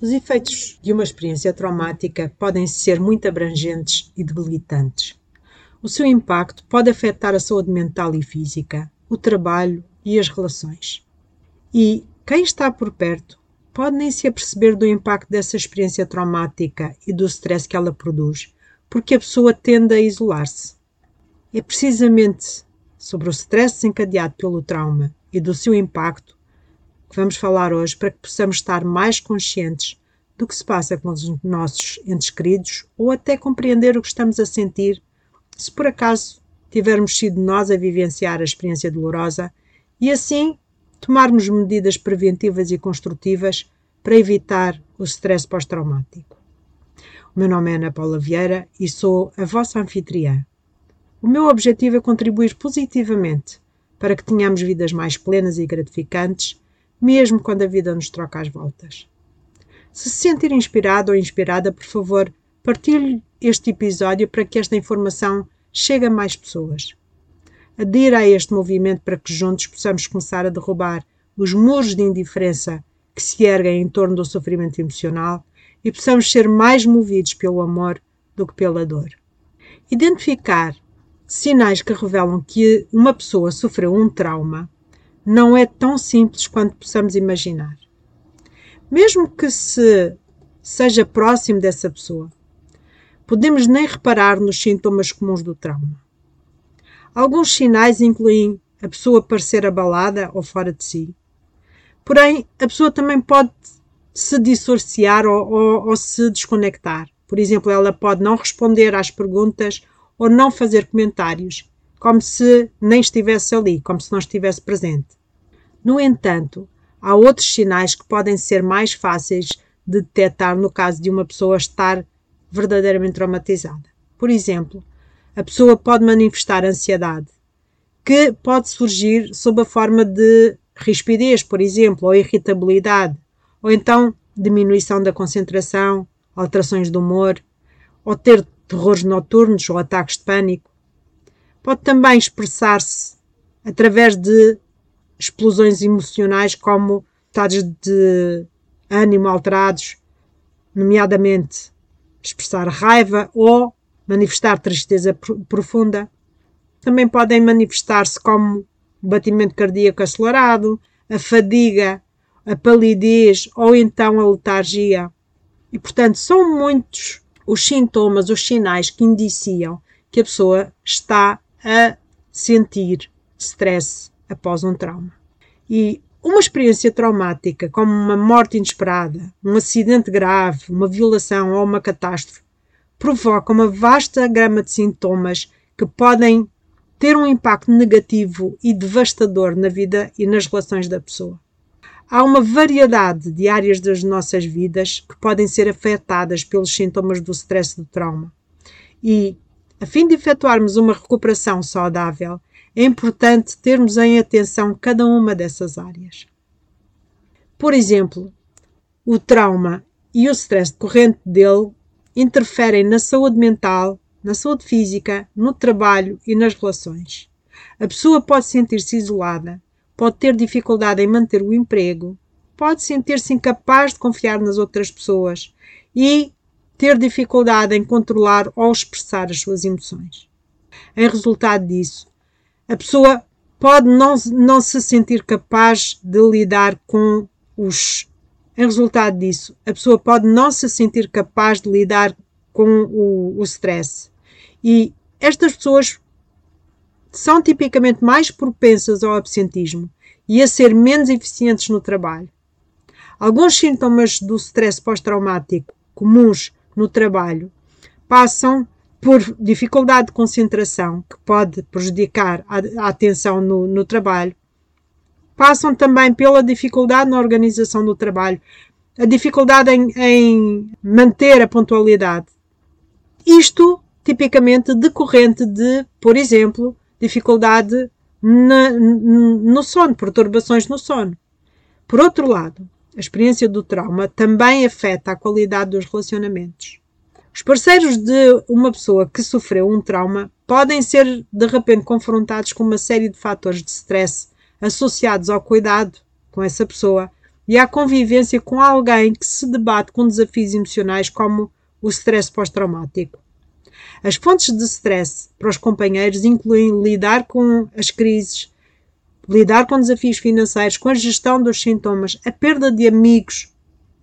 Os efeitos de uma experiência traumática podem ser muito abrangentes e debilitantes. O seu impacto pode afetar a saúde mental e física, o trabalho e as relações. E quem está por perto pode nem se aperceber do impacto dessa experiência traumática e do stress que ela produz, porque a pessoa tende a isolar-se. É precisamente sobre o stress desencadeado pelo trauma e do seu impacto que vamos falar hoje para que possamos estar mais conscientes do que se passa com os nossos entes queridos ou até compreender o que estamos a sentir se por acaso tivermos sido nós a vivenciar a experiência dolorosa e assim tomarmos medidas preventivas e construtivas para evitar o stress pós-traumático. O meu nome é Ana Paula Vieira e sou a vossa anfitriã. O meu objetivo é contribuir positivamente para que tenhamos vidas mais plenas e gratificantes mesmo quando a vida nos troca as voltas. Se se sentir inspirado ou inspirada, por favor, partilhe este episódio para que esta informação chegue a mais pessoas. Adira a este movimento para que juntos possamos começar a derrubar os muros de indiferença que se erguem em torno do sofrimento emocional e possamos ser mais movidos pelo amor do que pela dor. Identificar sinais que revelam que uma pessoa sofreu um trauma não é tão simples quanto possamos imaginar. Mesmo que se seja próximo dessa pessoa, podemos nem reparar nos sintomas comuns do trauma. Alguns sinais incluem a pessoa parecer abalada ou fora de si. Porém, a pessoa também pode se dissociar ou, ou, ou se desconectar. Por exemplo, ela pode não responder às perguntas ou não fazer comentários, como se nem estivesse ali, como se não estivesse presente. No entanto, há outros sinais que podem ser mais fáceis de detectar no caso de uma pessoa estar verdadeiramente traumatizada. Por exemplo, a pessoa pode manifestar ansiedade, que pode surgir sob a forma de rispidez, por exemplo, ou irritabilidade, ou então diminuição da concentração, alterações do humor, ou ter terrores noturnos ou ataques de pânico. Pode também expressar-se através de explosões emocionais como estados de ânimo alterados, nomeadamente expressar raiva ou manifestar tristeza profunda. Também podem manifestar-se como batimento cardíaco acelerado, a fadiga, a palidez ou então a letargia. E, portanto, são muitos os sintomas, os sinais que indiciam que a pessoa está a sentir stress após um trauma. E uma experiência traumática, como uma morte inesperada, um acidente grave, uma violação ou uma catástrofe, provoca uma vasta gama de sintomas que podem ter um impacto negativo e devastador na vida e nas relações da pessoa. Há uma variedade de áreas das nossas vidas que podem ser afetadas pelos sintomas do stress do trauma. E, a fim de efetuarmos uma recuperação saudável, é importante termos em atenção cada uma dessas áreas. Por exemplo, o trauma e o stress decorrente dele interferem na saúde mental, na saúde física, no trabalho e nas relações. A pessoa pode sentir-se isolada, pode ter dificuldade em manter o emprego, pode sentir-se incapaz de confiar nas outras pessoas e ter dificuldade em controlar ou expressar as suas emoções. Em resultado disso, a pessoa pode não, não se sentir capaz de lidar com os. Em resultado disso, a pessoa pode não se sentir capaz de lidar com o, o stress. E estas pessoas são tipicamente mais propensas ao absentismo e a ser menos eficientes no trabalho. Alguns sintomas do stress pós-traumático comuns no trabalho passam por dificuldade de concentração, que pode prejudicar a, a atenção no, no trabalho, passam também pela dificuldade na organização do trabalho, a dificuldade em, em manter a pontualidade. Isto tipicamente decorrente de, por exemplo, dificuldade na, no sono, perturbações no sono. Por outro lado, a experiência do trauma também afeta a qualidade dos relacionamentos. Os parceiros de uma pessoa que sofreu um trauma podem ser de repente confrontados com uma série de fatores de stress associados ao cuidado com essa pessoa e à convivência com alguém que se debate com desafios emocionais como o stress pós-traumático. As fontes de stress para os companheiros incluem lidar com as crises, lidar com desafios financeiros, com a gestão dos sintomas, a perda de amigos,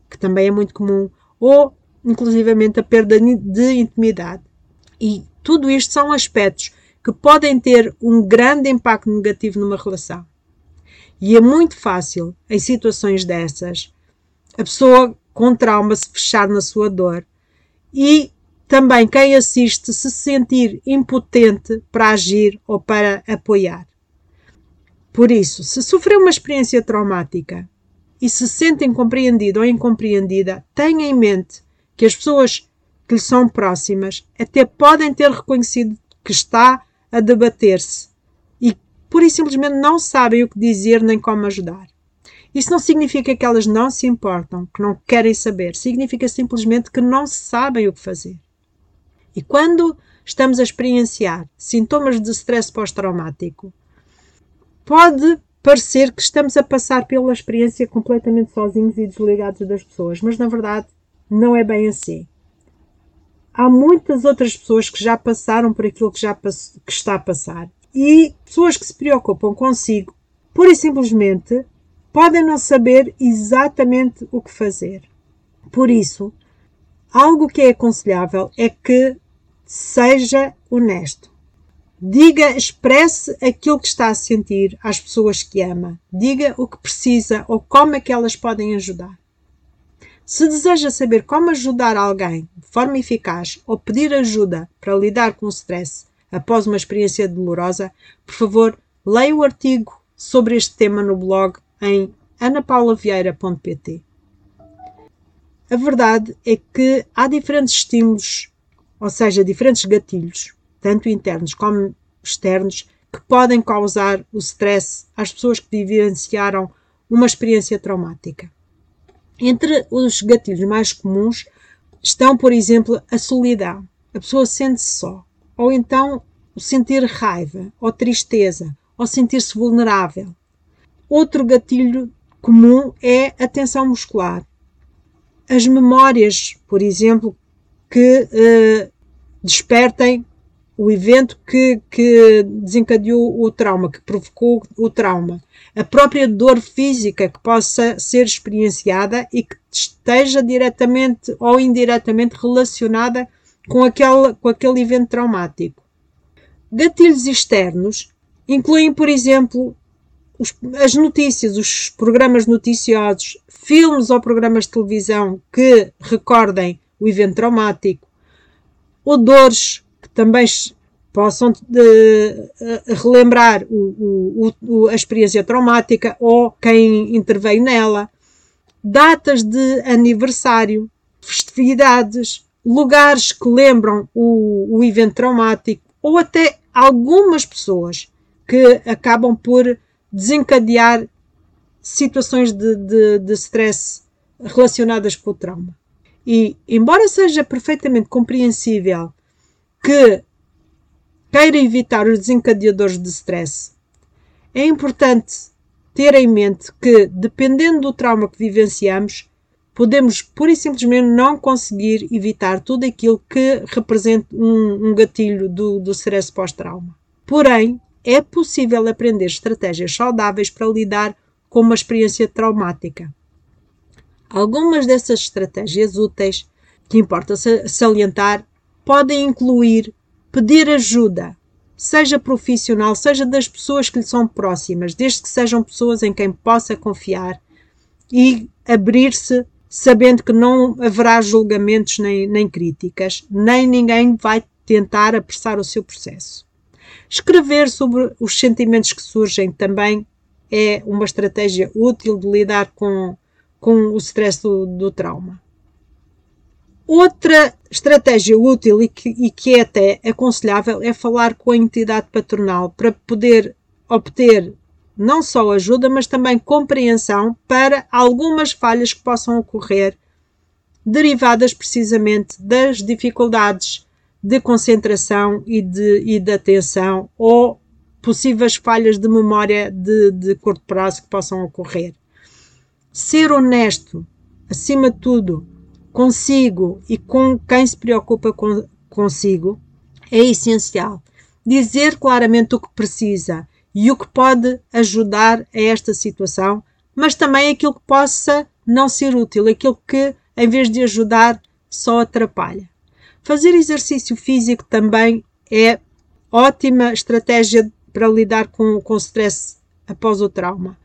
que também é muito comum, ou inclusivamente a perda de intimidade. E tudo isto são aspectos que podem ter um grande impacto negativo numa relação. E é muito fácil, em situações dessas, a pessoa com trauma se fechar na sua dor e também quem assiste se sentir impotente para agir ou para apoiar. Por isso, se sofreu uma experiência traumática e se sente incompreendido ou incompreendida, tenha em mente que as pessoas que lhe são próximas até podem ter reconhecido que está a debater-se e pura e simplesmente não sabem o que dizer nem como ajudar. Isso não significa que elas não se importam, que não querem saber, significa simplesmente que não sabem o que fazer. E quando estamos a experienciar sintomas de stress pós-traumático, pode parecer que estamos a passar pela experiência completamente sozinhos e desligados das pessoas, mas na verdade não é bem assim. Há muitas outras pessoas que já passaram por aquilo que, já que está a passar e pessoas que se preocupam consigo, pura e simplesmente, podem não saber exatamente o que fazer. Por isso, algo que é aconselhável é que seja honesto. Diga, expresse aquilo que está a sentir às pessoas que ama. Diga o que precisa ou como é que elas podem ajudar. Se deseja saber como ajudar alguém de forma eficaz ou pedir ajuda para lidar com o stress após uma experiência dolorosa, por favor, leia o artigo sobre este tema no blog em anapaulaVieira.pt. A verdade é que há diferentes estímulos ou seja, diferentes gatilhos, tanto internos como externos, que podem causar o stress às pessoas que vivenciaram uma experiência traumática. Entre os gatilhos mais comuns estão, por exemplo, a solidão. A pessoa sente-se só. Ou então o sentir raiva, ou tristeza, ou sentir-se vulnerável. Outro gatilho comum é a tensão muscular. As memórias, por exemplo, que uh, despertem o evento que, que desencadeou o trauma, que provocou o trauma. A própria dor física que possa ser experienciada e que esteja diretamente ou indiretamente relacionada com aquele, com aquele evento traumático. Gatilhos externos incluem, por exemplo, os, as notícias, os programas noticiosos, filmes ou programas de televisão que recordem o evento traumático, odores também possam de, relembrar o, o, o, a experiência traumática ou quem interveio nela, datas de aniversário, festividades, lugares que lembram o, o evento traumático ou até algumas pessoas que acabam por desencadear situações de, de, de stress relacionadas com o trauma. E, embora seja perfeitamente compreensível que queira evitar os desencadeadores de stress, é importante ter em mente que, dependendo do trauma que vivenciamos, podemos pura e simplesmente não conseguir evitar tudo aquilo que representa um, um gatilho do, do stress pós-trauma. Porém, é possível aprender estratégias saudáveis para lidar com uma experiência traumática. Algumas dessas estratégias úteis, que importa salientar, podem incluir pedir ajuda, seja profissional, seja das pessoas que lhe são próximas, desde que sejam pessoas em quem possa confiar e abrir-se sabendo que não haverá julgamentos nem, nem críticas, nem ninguém vai tentar apressar o seu processo. Escrever sobre os sentimentos que surgem também é uma estratégia útil de lidar com com o stress do, do trauma. Outra estratégia útil e que, e que é até aconselhável é falar com a entidade patronal para poder obter não só ajuda, mas também compreensão para algumas falhas que possam ocorrer derivadas precisamente das dificuldades de concentração e de, e de atenção ou possíveis falhas de memória de, de curto prazo que possam ocorrer. ser honesto, acima de tudo, consigo e com quem se preocupa com, consigo, é essencial. Dizer claramente o que precisa e o que pode ajudar a esta situação, mas também aquilo que possa não ser útil, aquilo que, em vez de ajudar, só atrapalha. Fazer exercício físico também é ótima estratégia para lidar com, com o stress após o trauma.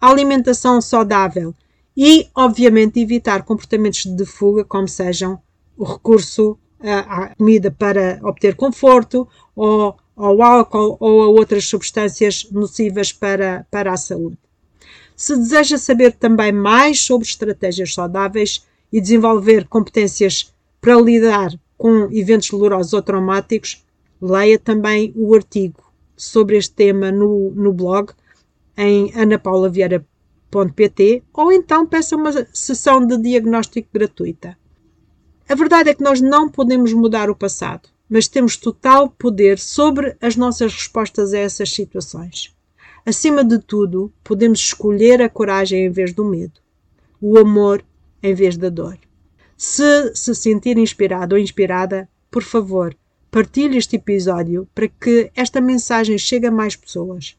A alimentação saudável e, obviamente, evitar comportamentos de fuga, como sejam o recurso à comida para obter conforto, ou ao álcool ou a outras substâncias nocivas para, para a saúde. Se deseja saber também mais sobre estratégias saudáveis e desenvolver competências para lidar com eventos dolorosos ou traumáticos, leia também o artigo sobre este tema no, no blog em anapaulaviera.pt ou então peça uma sessão de diagnóstico gratuita. A verdade é que nós não podemos mudar o passado, mas temos total poder sobre as nossas respostas a essas situações. Acima de tudo, podemos escolher a coragem em vez do medo, o amor em vez da dor. Se se sentir inspirado ou inspirada, por favor, partilhe este episódio para que esta mensagem chegue a mais pessoas.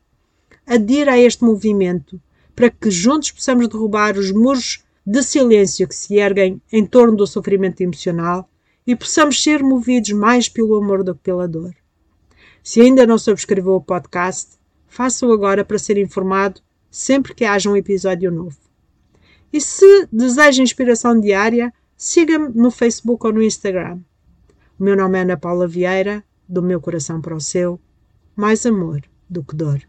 Adira a este movimento para que juntos possamos derrubar os muros de silêncio que se erguem em torno do sofrimento emocional e possamos ser movidos mais pelo amor do que pela dor. Se ainda não subscreveu o podcast, faça-o agora para ser informado sempre que haja um episódio novo. E se deseja inspiração diária, siga-me no Facebook ou no Instagram. O meu nome é Ana Paula Vieira, do meu coração para o seu, mais amor do que dor.